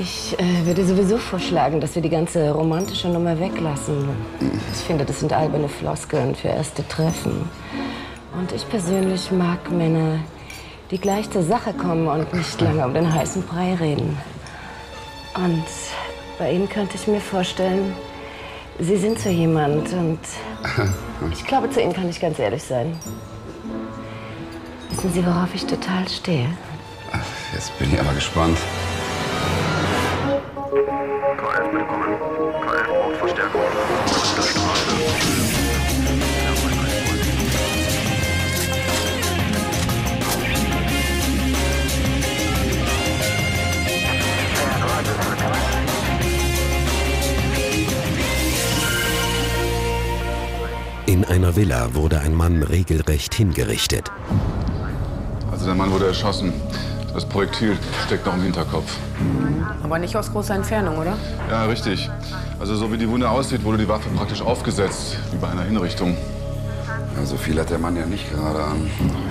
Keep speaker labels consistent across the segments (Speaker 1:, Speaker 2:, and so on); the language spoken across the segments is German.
Speaker 1: Ich äh, würde sowieso vorschlagen, dass wir die ganze romantische Nummer weglassen. Ich finde, das sind alberne Floskeln für erste Treffen. Und ich persönlich mag Männer, die gleich zur Sache kommen und nicht lange um den heißen Brei reden. Und bei Ihnen könnte ich mir vorstellen, Sie sind so jemand und ich glaube, zu Ihnen kann ich ganz ehrlich sein. Wissen Sie, worauf ich total stehe?
Speaker 2: Jetzt bin ich aber gespannt.
Speaker 3: In einer Villa wurde ein Mann regelrecht hingerichtet.
Speaker 2: Also der Mann wurde erschossen. Das Projektil steckt noch im Hinterkopf.
Speaker 4: Aber nicht aus großer Entfernung, oder?
Speaker 2: Ja, richtig. Also so wie die Wunde aussieht, wurde die Waffe praktisch aufgesetzt, wie bei einer Hinrichtung.
Speaker 5: Ja, so viel hat der Mann ja nicht gerade an.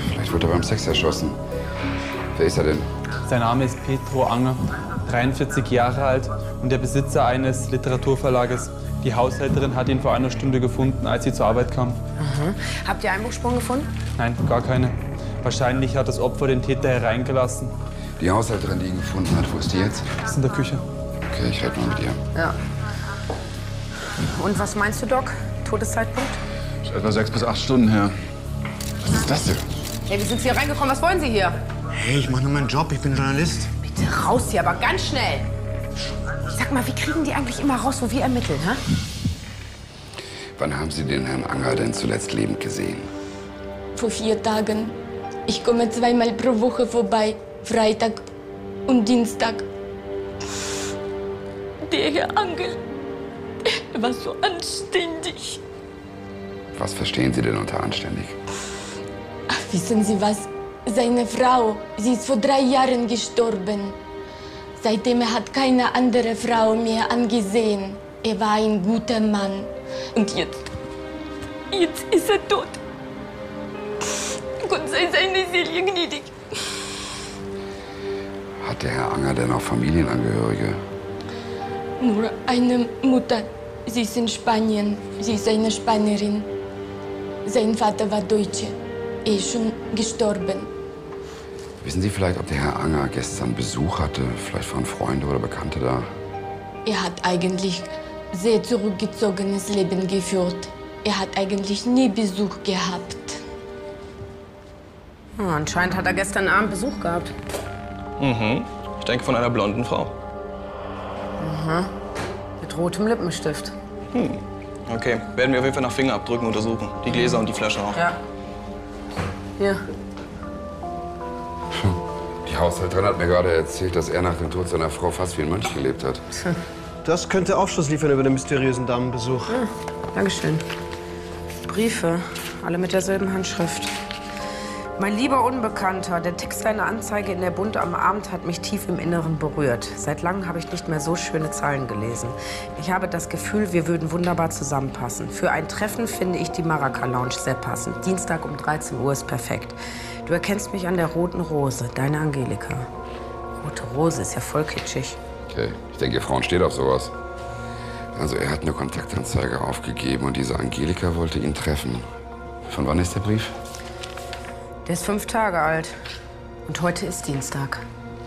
Speaker 5: Vielleicht wurde er beim Sex erschossen. Wer ist er denn?
Speaker 6: Sein Name ist Petro Anger, 43 Jahre alt und der Besitzer eines Literaturverlages. Die Haushälterin hat ihn vor einer Stunde gefunden, als sie zur Arbeit kam.
Speaker 4: Mhm. Habt ihr Einbruchsspuren gefunden?
Speaker 6: Nein, gar keine. Wahrscheinlich hat das Opfer den Täter hereingelassen.
Speaker 5: Die Haushälterin, die ihn gefunden hat, wo ist die jetzt?
Speaker 6: Ist in der Küche.
Speaker 5: Okay, ich rede mal mit ihr.
Speaker 4: Ja. Und was meinst du, Doc? Todeszeitpunkt?
Speaker 2: Ist etwa sechs bis acht Stunden her. Was ist das denn?
Speaker 4: Hey, wie sind Sie hier reingekommen? Was wollen Sie hier?
Speaker 7: Hey, ich mache nur meinen Job, ich bin Journalist.
Speaker 4: Bitte raus hier, aber ganz schnell. Sag mal, wie kriegen die eigentlich immer raus, wo wir ermitteln, hä?
Speaker 5: Wann haben Sie den Herrn Anger denn zuletzt lebend gesehen?
Speaker 8: Vor vier Tagen. Ich komme zweimal pro Woche vorbei. Freitag und Dienstag. Der Herr Angel, er war so anständig.
Speaker 5: Was verstehen Sie denn unter anständig?
Speaker 8: Ach, wissen Sie was? Seine Frau, sie ist vor drei Jahren gestorben. Seitdem er hat keine andere Frau mehr angesehen. Er war ein guter Mann. Und jetzt, jetzt ist er tot. Gott sei seine Seele gnädig.
Speaker 5: Hat der Herr Anger denn auch Familienangehörige?
Speaker 8: Nur eine Mutter. Sie ist in Spanien. Sie ist eine Spanierin. Sein Vater war Deutsche. Er ist schon gestorben.
Speaker 5: Wissen Sie vielleicht, ob der Herr Anger gestern Besuch hatte? Vielleicht waren Freunde oder Bekannte da?
Speaker 8: Er hat eigentlich sehr zurückgezogenes Leben geführt. Er hat eigentlich nie Besuch gehabt.
Speaker 4: Ah, anscheinend hat er gestern Abend Besuch gehabt.
Speaker 9: Mhm. Ich denke von einer blonden Frau.
Speaker 4: Aha. Mit rotem Lippenstift.
Speaker 9: Hm. Okay, werden wir auf jeden Fall nach Fingerabdrücken untersuchen. Die Gläser und die Flasche auch.
Speaker 4: Ja. Hier.
Speaker 5: Die Haushälterin hat mir gerade erzählt, dass er nach dem Tod seiner Frau fast wie ein Mönch gelebt hat.
Speaker 7: Das könnte Aufschluss liefern über den mysteriösen Damenbesuch.
Speaker 4: Hm, Dankeschön. Briefe, alle mit derselben Handschrift. Mein lieber Unbekannter, der Text deiner Anzeige in der Bund am Abend hat mich tief im Inneren berührt. Seit langem habe ich nicht mehr so schöne Zeilen gelesen. Ich habe das Gefühl, wir würden wunderbar zusammenpassen. Für ein Treffen finde ich die Maraca Lounge sehr passend. Dienstag um 13 Uhr ist perfekt. Du erkennst mich an der roten Rose, deine Angelika. Rote Rose ist ja voll kitschig.
Speaker 5: Okay, ich denke, Frauen steht auf sowas. Also er hat eine Kontaktanzeige aufgegeben und diese Angelika wollte ihn treffen. Von wann ist der Brief?
Speaker 4: Der ist fünf Tage alt. Und heute ist Dienstag.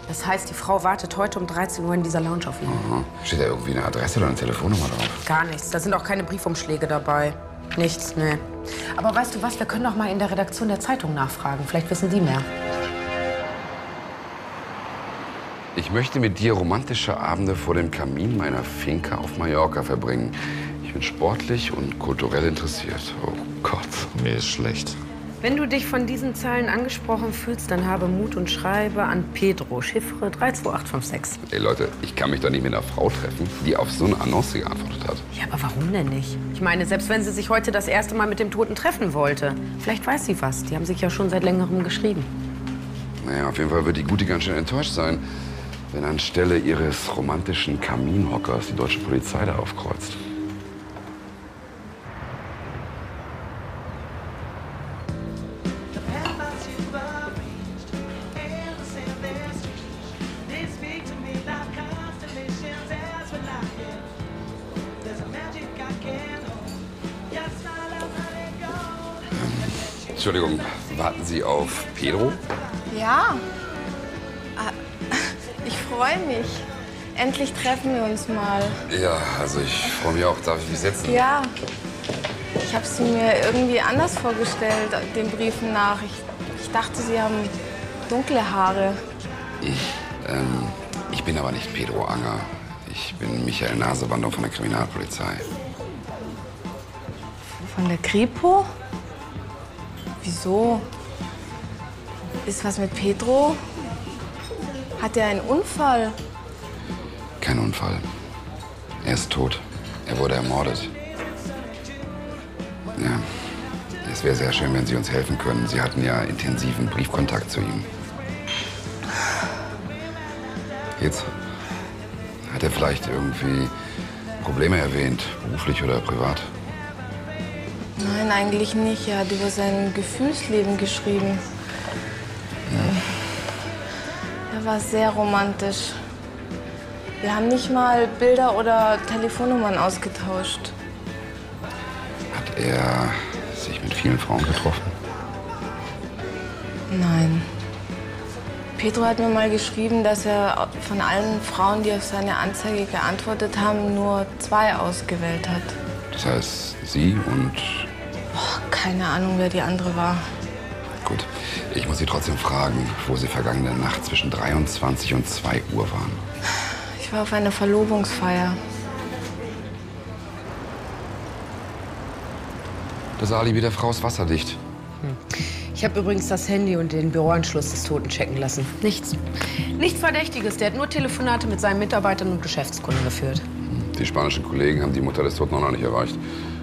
Speaker 4: Das heißt, die Frau wartet heute um 13 Uhr in dieser Lounge auf ihn.
Speaker 5: Aha. Steht da irgendwie eine Adresse oder eine Telefonnummer drauf?
Speaker 4: Gar nichts. Da sind auch keine Briefumschläge dabei. Nichts, nee. Aber weißt du was, wir können doch mal in der Redaktion der Zeitung nachfragen. Vielleicht wissen die mehr.
Speaker 5: Ich möchte mit dir romantische Abende vor dem Kamin meiner Finca auf Mallorca verbringen. Ich bin sportlich und kulturell interessiert. Oh Gott.
Speaker 7: Mir ist schlecht.
Speaker 4: Wenn du dich von diesen Zahlen angesprochen fühlst, dann habe Mut und schreibe an Pedro, Chiffre 32856.
Speaker 5: Ey Leute, ich kann mich doch nicht mit einer Frau treffen, die auf so eine Annonce geantwortet hat.
Speaker 4: Ja, aber warum denn nicht? Ich meine, selbst wenn sie sich heute das erste Mal mit dem Toten treffen wollte, vielleicht weiß sie was. Die haben sich ja schon seit längerem geschrieben.
Speaker 5: Naja, auf jeden Fall wird die Gute ganz schön enttäuscht sein, wenn anstelle ihres romantischen Kaminhockers die deutsche Polizei da aufkreuzt.
Speaker 8: Endlich treffen wir uns mal.
Speaker 5: Ja, also ich freue mich auch. Darf ich mich setzen?
Speaker 8: Ja. Ich habe sie mir irgendwie anders vorgestellt, den Briefen nach. Ich, ich dachte, sie haben dunkle Haare.
Speaker 5: Ähm, ich bin aber nicht Pedro Anger. Ich bin Michael Nasewandung von der Kriminalpolizei.
Speaker 8: Von der Kripo? Wieso? Ist was mit Pedro? Hat er einen Unfall?
Speaker 5: Kein Unfall. Er ist tot. Er wurde ermordet. Ja, es wäre sehr schön, wenn Sie uns helfen können. Sie hatten ja intensiven Briefkontakt zu ihm. Jetzt hat er vielleicht irgendwie Probleme erwähnt, beruflich oder privat.
Speaker 8: Nein, eigentlich nicht. Er hat über sein Gefühlsleben geschrieben. Er war sehr romantisch. Wir haben nicht mal Bilder oder Telefonnummern ausgetauscht.
Speaker 5: Hat er sich mit vielen Frauen getroffen?
Speaker 8: Nein. Pedro hat mir mal geschrieben, dass er von allen Frauen, die auf seine Anzeige geantwortet haben, nur zwei ausgewählt hat.
Speaker 5: Das heißt, Sie und...
Speaker 8: Boah, keine Ahnung, wer die andere war.
Speaker 5: Gut, ich muss Sie trotzdem fragen, wo Sie vergangene Nacht zwischen 23 und 2 Uhr waren.
Speaker 8: Ich war auf einer Verlobungsfeier.
Speaker 5: Das Alibi der Frau ist wasserdicht.
Speaker 4: Ich habe übrigens das Handy und den Büroanschluss des Toten checken lassen. Nichts. Nichts Verdächtiges. Der hat nur Telefonate mit seinen Mitarbeitern und Geschäftskunden geführt.
Speaker 5: Die spanischen Kollegen haben die Mutter des Toten noch nicht erreicht.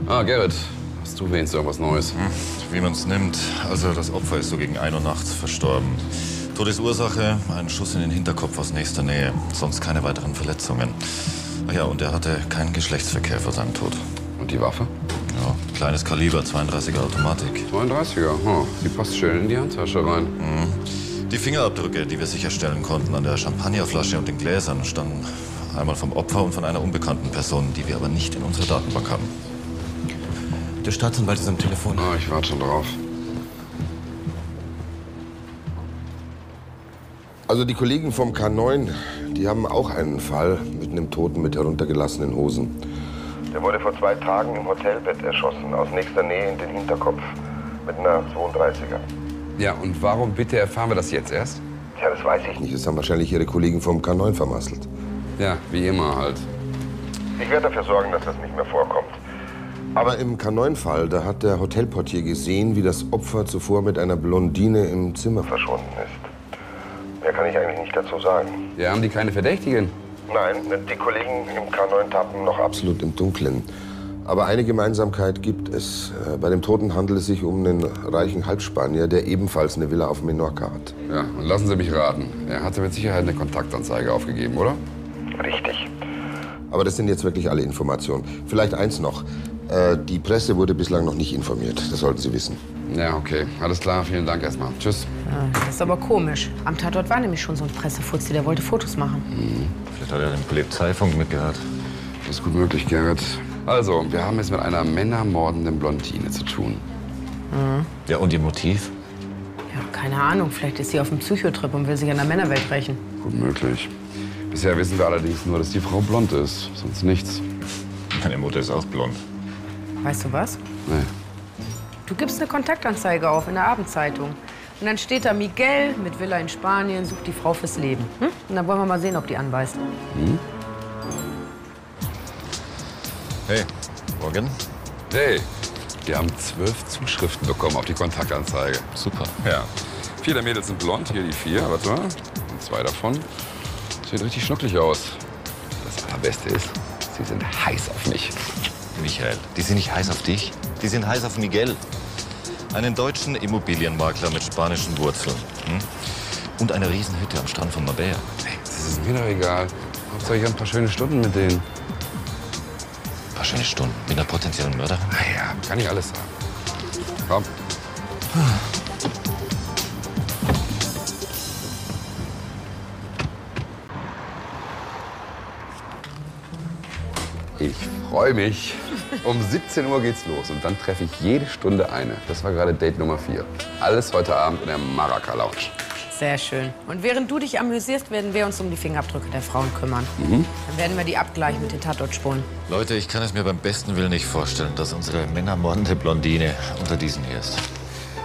Speaker 5: Ah, Gerrit, hast du wenigstens irgendwas Neues?
Speaker 10: Wie man es nimmt. Also das Opfer ist so gegen 1 Uhr nachts verstorben. Todesursache, ein Schuss in den Hinterkopf aus nächster Nähe. Sonst keine weiteren Verletzungen. Ach ja, und er hatte keinen Geschlechtsverkehr vor seinem Tod.
Speaker 5: Und die Waffe?
Speaker 10: Ja, kleines Kaliber, 32er Automatik.
Speaker 5: 32er, oh, die passt schön in die Handtasche rein.
Speaker 10: Mhm. Die Fingerabdrücke, die wir sicherstellen konnten an der Champagnerflasche und den Gläsern, stammen einmal vom Opfer und von einer unbekannten Person, die wir aber nicht in unserer Datenbank haben.
Speaker 11: Der Staatsanwalt ist am Telefon.
Speaker 5: Ah, ich warte schon drauf.
Speaker 12: Also die Kollegen vom K9, die haben auch einen Fall mit einem Toten mit heruntergelassenen Hosen.
Speaker 13: Der wurde vor zwei Tagen im Hotelbett erschossen, aus nächster Nähe in den Hinterkopf. Mit einer 32er.
Speaker 5: Ja, und warum bitte erfahren wir das jetzt erst?
Speaker 13: Tja, das weiß ich nicht.
Speaker 12: Das haben wahrscheinlich ihre Kollegen vom K9 vermasselt.
Speaker 5: Ja, wie immer halt.
Speaker 13: Ich werde dafür sorgen, dass das nicht mehr vorkommt.
Speaker 12: Aber im K9-Fall, da hat der Hotelportier gesehen, wie das Opfer zuvor mit einer Blondine im Zimmer
Speaker 13: verschwunden ist. Mehr kann ich eigentlich nicht dazu sagen.
Speaker 5: Ja, haben die keine Verdächtigen?
Speaker 13: Nein, die Kollegen im K9 tappen noch ab.
Speaker 12: absolut im Dunkeln. Aber eine Gemeinsamkeit gibt es. Äh, Bei dem Toten handelt es sich um einen reichen Halbspanier, der ebenfalls eine Villa auf Menorca hat.
Speaker 5: Ja, und lassen Sie mich raten. Er hatte mit Sicherheit eine Kontaktanzeige aufgegeben, oder?
Speaker 13: Richtig.
Speaker 12: Aber das sind jetzt wirklich alle Informationen. Vielleicht eins noch. Äh, Die Presse wurde bislang noch nicht informiert. Das sollten Sie wissen.
Speaker 5: Ja, okay. Alles klar. Vielen Dank erstmal. Tschüss.
Speaker 4: Das ist aber komisch. Am Tatort war nämlich schon so ein Pressefuzzi, der wollte Fotos machen.
Speaker 10: Vielleicht hat er den Polizeifunk mitgehört.
Speaker 5: Das ist gut möglich, Gerrit. Also, wir haben es mit einer männermordenden Blondine zu tun.
Speaker 10: Ja, und ihr Motiv?
Speaker 4: Ja, keine Ahnung. Vielleicht ist sie auf dem Psychotrip und will sich an der Männerwelt rächen.
Speaker 5: Gut möglich. Bisher wissen wir allerdings nur, dass die Frau blond ist. Sonst nichts.
Speaker 10: Meine Mutter ist auch blond.
Speaker 4: Weißt du was?
Speaker 5: Nee.
Speaker 4: Du gibst eine Kontaktanzeige auf in der Abendzeitung. Und dann steht da Miguel mit Villa in Spanien, sucht die Frau fürs Leben. Hm? Und dann wollen wir mal sehen, ob die anbeißt.
Speaker 5: Hm?
Speaker 10: Hey, Morgen.
Speaker 5: Hey, wir haben zwölf Zuschriften bekommen auf die Kontaktanzeige.
Speaker 10: Super.
Speaker 5: Ja. Vier der Mädels sind blond, hier die vier, warte mal. Und zwei davon sehen richtig schnucklig aus. Das Allerbeste ist, sie sind heiß auf mich.
Speaker 10: Michael, die sind nicht heiß auf dich. Die sind heiß auf Miguel. Einen deutschen Immobilienmakler mit spanischen Wurzeln. Hm? Und eine Riesenhütte am Strand von Marbella.
Speaker 5: Das ist mir doch egal. Hauptsache ich habe ein paar schöne Stunden mit denen.
Speaker 10: Ein paar schöne Stunden mit einer potenziellen Mörderin?
Speaker 5: Naja, kann ich alles sagen. Komm. Ich freue mich. Um 17 Uhr geht's los und dann treffe ich jede Stunde eine. Das war gerade Date Nummer 4. Alles heute Abend in der Maraca Lounge.
Speaker 4: Sehr schön. Und während du dich amüsierst, werden wir uns um die Fingerabdrücke der Frauen kümmern.
Speaker 5: Mhm.
Speaker 4: Dann werden wir die abgleichen mit den Tatortspuren.
Speaker 10: Leute, ich kann es mir beim besten Willen nicht vorstellen, dass unsere männermordende Blondine unter diesen hier ist.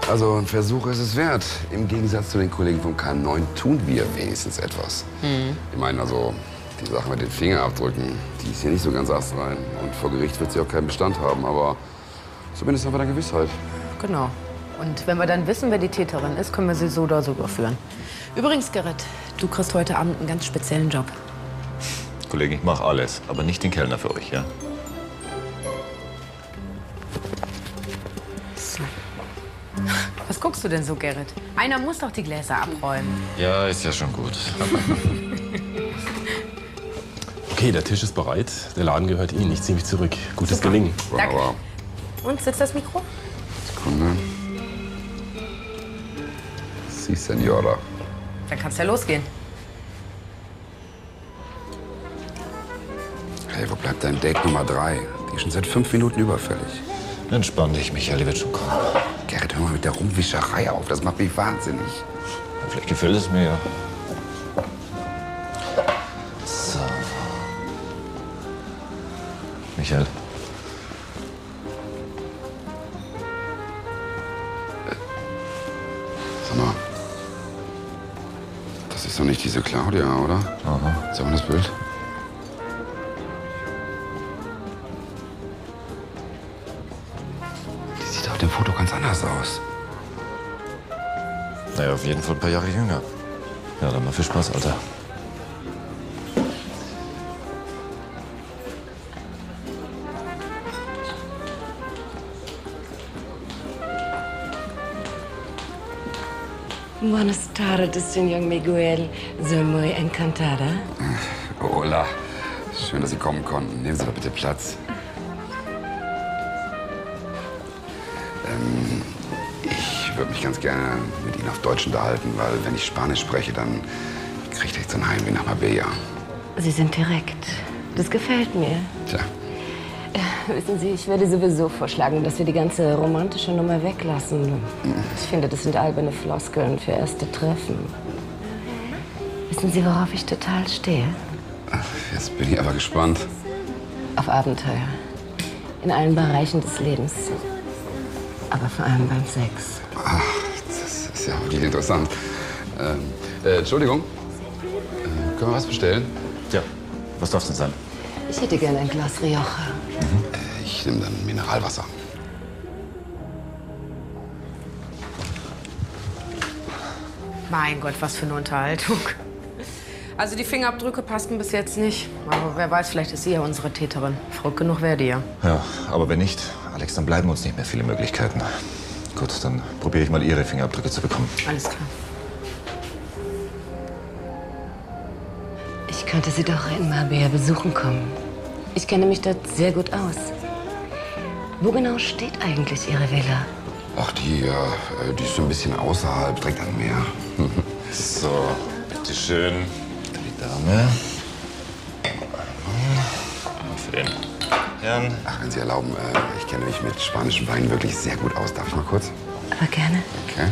Speaker 5: Also ein Versuch ist es wert. Im Gegensatz zu den Kollegen vom K9 tun wir wenigstens etwas.
Speaker 4: Hm.
Speaker 5: Ich meine also, die Sache mit den Fingerabdrücken, die ist hier nicht so ganz astrein. Und vor Gericht wird sie auch keinen Bestand haben, aber zumindest haben wir da Gewissheit.
Speaker 4: Genau. Und wenn wir dann wissen, wer die Täterin ist, können wir sie so oder so überführen. Übrigens, Gerrit, du kriegst heute Abend einen ganz speziellen Job.
Speaker 10: Kollegen, ich mache alles, aber nicht den Kellner für euch, ja?
Speaker 4: So. Was guckst du denn so, Gerrit? Einer muss doch die Gläser abräumen.
Speaker 10: Ja, ist ja schon gut.
Speaker 14: Okay, der Tisch ist bereit. Der Laden gehört Ihnen. Ich ziehe mich zurück. Gutes Gelingen.
Speaker 4: Danke. Und sitzt das Mikro?
Speaker 5: Sekunde. Si, Senora.
Speaker 4: Dann kann's ja losgehen.
Speaker 5: Hey, wo bleibt dein Date Nummer 3? Die ist schon seit fünf Minuten überfällig.
Speaker 10: Entspann dich, Michael, wird schon kommen.
Speaker 5: Gerrit, hör mal mit der Rumwischerei auf. Das macht mich wahnsinnig.
Speaker 10: Vielleicht gefällt es mir ja. Michael.
Speaker 5: Sag mal. Das ist doch nicht diese Claudia, oder?
Speaker 10: Aha.
Speaker 5: Sag mal das Bild. Die sieht auf dem Foto ganz anders aus.
Speaker 10: Naja, auf jeden Fall ein paar Jahre jünger. Ja, dann mal viel Spaß, Alter.
Speaker 1: Buenas tardes, Senor Miguel. Soy muy encantada.
Speaker 5: Hola. Schön, dass Sie kommen konnten. Nehmen Sie doch bitte Platz. Ähm, ich würde mich ganz gerne mit Ihnen auf Deutsch unterhalten, weil wenn ich Spanisch spreche, dann kriege ich so ein Heimweh nach Marbella.
Speaker 1: Sie sind direkt. Das gefällt mir.
Speaker 5: Tja.
Speaker 1: Wissen Sie, ich würde sowieso vorschlagen, dass wir die ganze romantische Nummer weglassen. Ich finde, das sind alberne Floskeln für erste Treffen. Wissen Sie, worauf ich total stehe?
Speaker 5: Jetzt bin ich aber gespannt.
Speaker 1: Auf Abenteuer. In allen Bereichen des Lebens. Aber vor allem beim Sex.
Speaker 5: Ach, das ist ja wirklich interessant. Ähm, äh, Entschuldigung. Äh, können wir was bestellen?
Speaker 10: Ja. Was darf es denn sein?
Speaker 1: Ich hätte gerne ein Glas Rioja.
Speaker 5: Äh, ich nehme dann Mineralwasser.
Speaker 4: Mein Gott, was für eine Unterhaltung. Also die Fingerabdrücke passten bis jetzt nicht. Aber wer weiß, vielleicht ist sie ja unsere Täterin. Verrückt genug wäre die ja.
Speaker 10: Ja, aber wenn nicht, Alex, dann bleiben uns nicht mehr viele Möglichkeiten. Gut, dann probiere ich mal Ihre Fingerabdrücke zu bekommen.
Speaker 4: Alles klar.
Speaker 1: Ich könnte Sie doch in Marbella besuchen kommen. Ich kenne mich dort sehr gut aus. Wo genau steht eigentlich Ihre Villa?
Speaker 5: Ach, die, äh, die ist so ein bisschen außerhalb, direkt am Meer.
Speaker 10: so, bitteschön. Die Dame. Und für den Herrn.
Speaker 5: Ach, wenn Sie erlauben, äh, ich kenne mich mit spanischem Wein wirklich sehr gut aus. Darf ich mal kurz?
Speaker 1: Aber gerne.
Speaker 5: Okay.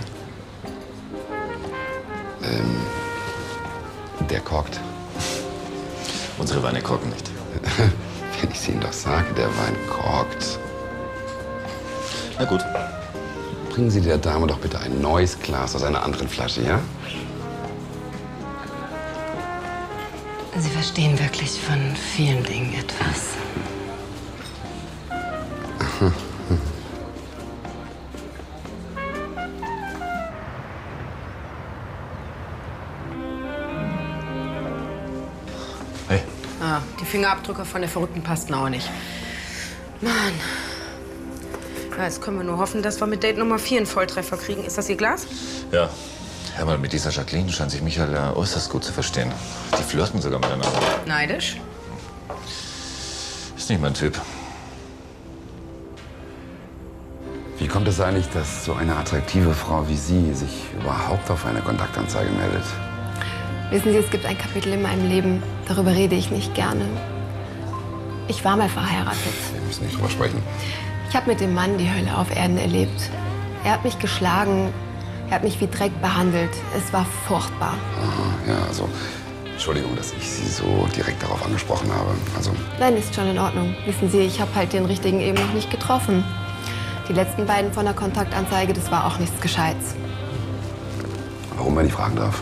Speaker 5: Ähm, der korkt.
Speaker 10: Unsere Weine korken nicht.
Speaker 5: Wenn ich es Ihnen doch sage, der Wein korkt.
Speaker 10: Na gut.
Speaker 5: Bringen Sie der Dame doch bitte ein neues Glas aus einer anderen Flasche, ja?
Speaker 1: Sie verstehen wirklich von vielen Dingen etwas.
Speaker 4: Ah, die Fingerabdrücke von der Verrückten passten auch nicht. Mann. Ja, jetzt können wir nur hoffen, dass wir mit Date Nummer 4 einen Volltreffer kriegen. Ist das Ihr Glas?
Speaker 10: Ja. Hör mal, mit dieser Jacqueline scheint sich Michael ja äußerst gut zu verstehen. Die flirten sogar miteinander.
Speaker 4: Neidisch?
Speaker 10: Ist nicht mein Typ.
Speaker 5: Wie kommt es eigentlich, dass so eine attraktive Frau wie Sie sich überhaupt auf eine Kontaktanzeige meldet?
Speaker 15: Wissen Sie, es gibt ein Kapitel in meinem Leben, darüber rede ich nicht gerne. Ich war mal verheiratet.
Speaker 5: Wir müssen nicht drüber sprechen.
Speaker 15: Ich habe mit dem Mann die Hölle auf Erden erlebt. Er hat mich geschlagen, er hat mich wie Dreck behandelt. Es war furchtbar.
Speaker 5: Aha, ja, also, Entschuldigung, dass ich Sie so direkt darauf angesprochen habe. Also,
Speaker 15: Nein, ist schon in Ordnung. Wissen Sie, ich habe halt den richtigen eben noch nicht getroffen. Die letzten beiden von der Kontaktanzeige, das war auch nichts Gescheites.
Speaker 5: warum, wenn ich fragen darf?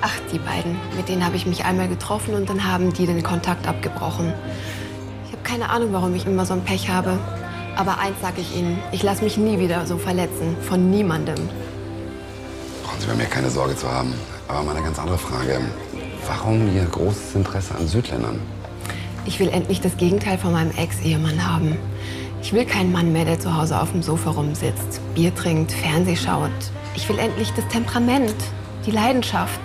Speaker 15: Ach, die beiden. Mit denen habe ich mich einmal getroffen und dann haben die den Kontakt abgebrochen. Ich habe keine Ahnung, warum ich immer so ein Pech habe. Aber eins sage ich Ihnen, ich lasse mich nie wieder so verletzen. Von niemandem.
Speaker 5: Brauchen Sie bei mir keine Sorge zu haben. Aber mal eine ganz andere Frage. Warum Ihr großes Interesse an Südländern?
Speaker 15: Ich will endlich das Gegenteil von meinem Ex-Ehemann haben. Ich will keinen Mann mehr, der zu Hause auf dem Sofa rumsitzt, Bier trinkt, Fernseh schaut. Ich will endlich das Temperament, die Leidenschaft.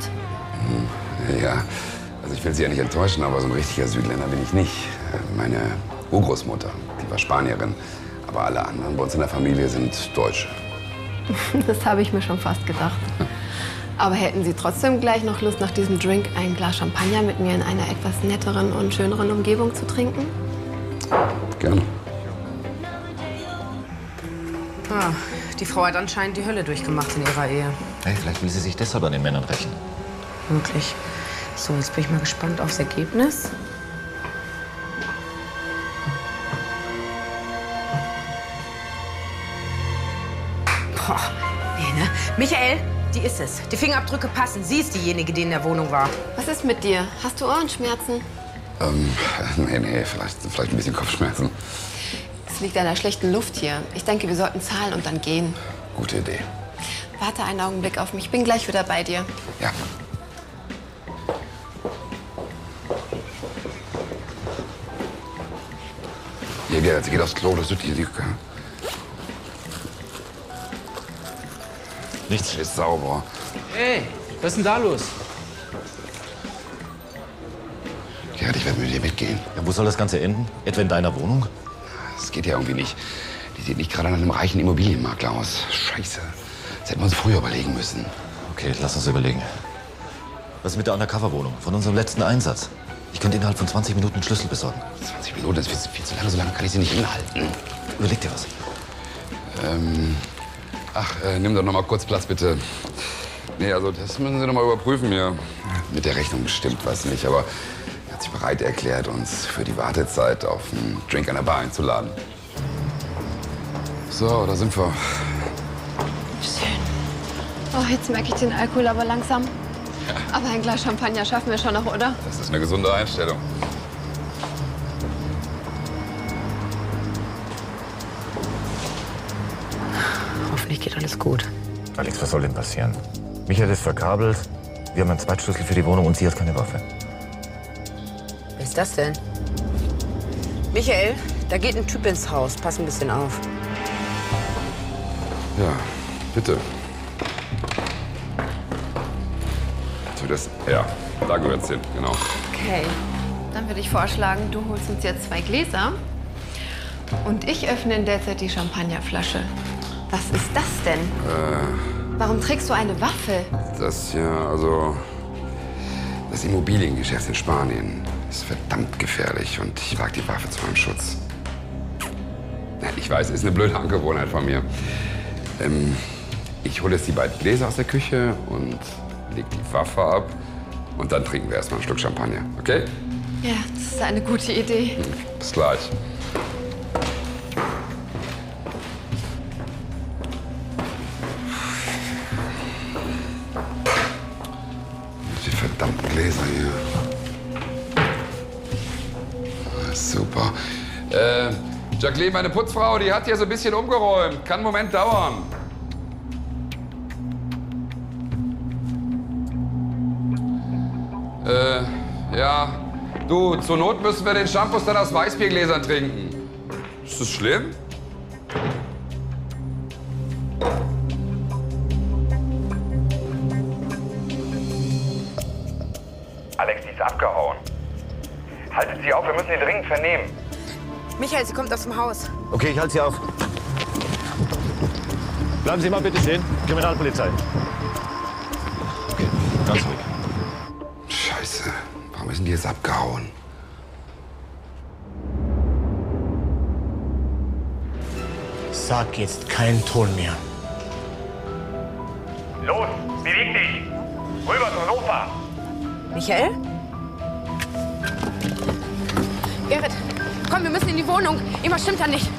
Speaker 5: Hm, Ja, also ich will Sie ja nicht enttäuschen, aber so ein richtiger Südländer bin ich nicht. Meine Urgroßmutter, die war Spanierin. Aber alle anderen bei uns in der Familie sind Deutsche.
Speaker 15: Das habe ich mir schon fast gedacht. Aber hätten Sie trotzdem gleich noch Lust, nach diesem Drink ein Glas Champagner mit mir in einer etwas netteren und schöneren Umgebung zu trinken?
Speaker 5: Gerne.
Speaker 4: Ah, die Frau hat anscheinend die Hölle durchgemacht in ihrer Ehe.
Speaker 11: Hey, vielleicht will sie sich deshalb an den Männern rächen.
Speaker 4: Wirklich. So, jetzt bin ich mal gespannt aufs Ergebnis. Michael, die ist es. Die Fingerabdrücke passen. Sie ist diejenige, die in der Wohnung war.
Speaker 15: Was ist mit dir? Hast du Ohrenschmerzen?
Speaker 5: Ähm, nee, nee, vielleicht, vielleicht ein bisschen Kopfschmerzen.
Speaker 15: Es liegt an der schlechten Luft hier. Ich denke, wir sollten zahlen und dann gehen.
Speaker 5: Gute Idee.
Speaker 15: Warte einen Augenblick auf mich. Ich bin gleich wieder bei dir.
Speaker 5: Ja. Hier, Gerhard, sie geht aufs Klo, das ist hier die.
Speaker 10: Nichts.
Speaker 5: Ist sauber.
Speaker 16: Hey, was ist denn da los?
Speaker 5: Gerhard, ich werde mit dir mitgehen.
Speaker 10: Ja, wo soll das Ganze enden? Etwa in deiner Wohnung?
Speaker 5: Das geht ja irgendwie nicht. Die sieht nicht gerade nach einem reichen Immobilienmakler aus. Scheiße. Das hätten wir uns früher überlegen müssen.
Speaker 10: Okay, lass uns überlegen. Was ist mit der Undercover-Wohnung von unserem letzten Einsatz? Ich könnte innerhalb von 20 Minuten einen Schlüssel besorgen.
Speaker 5: 20 Minuten, das ist viel, viel zu lange. So lange kann ich sie nicht inhalten.
Speaker 10: Überleg dir was.
Speaker 5: Ähm, ach, äh, nimm doch noch mal kurz Platz, bitte. Nee, also das müssen Sie noch mal überprüfen mir. Mit der Rechnung bestimmt was nicht, aber er hat sich bereit erklärt, uns für die Wartezeit auf einen Drink an der Bar einzuladen. So, da sind wir.
Speaker 15: Oh, jetzt merke ich den Alkohol aber langsam. Aber ein Glas Champagner schaffen wir schon noch, oder?
Speaker 5: Das ist eine gesunde Einstellung.
Speaker 4: Gut.
Speaker 10: Alex, was soll denn passieren? Michael ist verkabelt, wir haben einen Zweitschlüssel für die Wohnung und sie hat keine Waffe.
Speaker 4: Wer ist das denn? Michael, da geht ein Typ ins Haus. Pass ein bisschen auf.
Speaker 5: Ja, bitte. So, das, ja, da gehört's hin, genau.
Speaker 15: Okay. Dann würde ich vorschlagen, du holst uns jetzt zwei Gläser. Und ich öffne in der Zeit die Champagnerflasche. Was ist das denn?
Speaker 5: Äh,
Speaker 15: Warum trägst du eine Waffe?
Speaker 5: das ja, also. Das Immobiliengeschäft in Spanien ist verdammt gefährlich und ich wage die Waffe zu meinem Schutz. Ich weiß, ist eine blöde Angewohnheit von mir. Ähm, ich hole jetzt die beiden Gläser aus der Küche und leg die Waffe ab. Und dann trinken wir erstmal einen Schluck Champagner, okay?
Speaker 15: Ja, das ist eine gute Idee.
Speaker 5: Bis gleich. Äh, Jacqueline, meine Putzfrau, die hat hier so ein bisschen umgeräumt. Kann einen Moment dauern. Äh, ja. Du, zur Not müssen wir den Shampoos dann aus Weißbiergläsern trinken. Ist das schlimm?
Speaker 13: Alex, die ist abgehauen. Haltet sie auf, wir müssen sie dringend vernehmen.
Speaker 4: Michael, sie kommt aus dem Haus.
Speaker 10: Okay, ich halte sie auf. Bleiben Sie mal bitte stehen. Kriminalpolizei. Okay, ganz ruhig.
Speaker 5: Scheiße. Warum ist denn die jetzt abgehauen?
Speaker 17: Sag jetzt keinen Ton mehr.
Speaker 18: Los, beweg dich! Rüber zum Sofa!
Speaker 4: Michael? Gerrit, komm, wir müssen in die Wohnung. Irgendwas stimmt da nicht.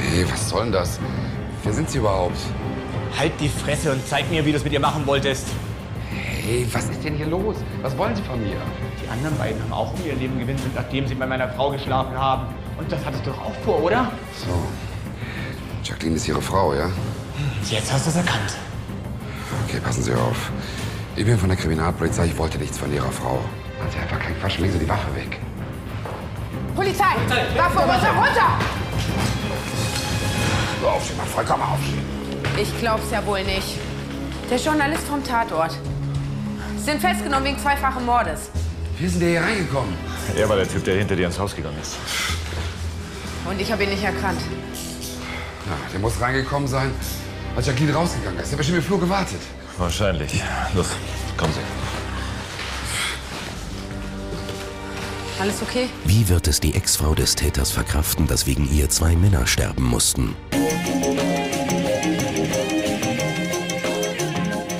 Speaker 5: Hey, was soll denn das? Wer sind Sie überhaupt?
Speaker 17: Halt die Fresse und zeig mir, wie du es mit ihr machen wolltest.
Speaker 5: Hey, was ist denn hier los? Was wollen Sie von mir?
Speaker 17: Die anderen beiden haben auch um ihr Leben gewinselt, nachdem sie bei meiner Frau geschlafen haben. Und das hattest du doch auch vor, oder?
Speaker 5: So. Jacqueline ist Ihre Frau, ja?
Speaker 17: Jetzt hast du es erkannt.
Speaker 5: Okay, passen Sie auf. Ich bin von der Kriminalpolizei, ich wollte nichts von Ihrer Frau. Machen Sie einfach keinen Quatsch, legen Sie die Waffe weg.
Speaker 4: Polizei! Waffe runter, runter!
Speaker 5: So, aufstehen, mal vollkommen aufstehen.
Speaker 4: Ich glaub's ja wohl nicht. Der Journalist vom Tatort. Sie sind festgenommen wegen zweifachen Mordes.
Speaker 5: Wie sind Sie hier reingekommen?
Speaker 10: Er war der Typ, der hinter dir ins Haus gegangen ist.
Speaker 4: Und ich habe ihn nicht erkannt.
Speaker 5: Ja, der muss reingekommen sein, als Jacqueline rausgegangen ist. Der hat bestimmt im Flur gewartet.
Speaker 10: Wahrscheinlich. Los, kommen Sie.
Speaker 4: Alles okay?
Speaker 3: Wie wird es die Ex-Frau des Täters verkraften, dass wegen ihr zwei Männer sterben mussten?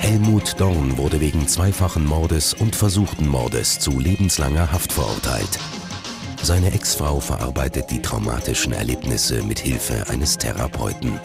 Speaker 3: Helmut Dorn wurde wegen zweifachen Mordes und versuchten Mordes zu lebenslanger Haft verurteilt. Seine Ex-Frau verarbeitet die traumatischen Erlebnisse mit Hilfe eines Therapeuten.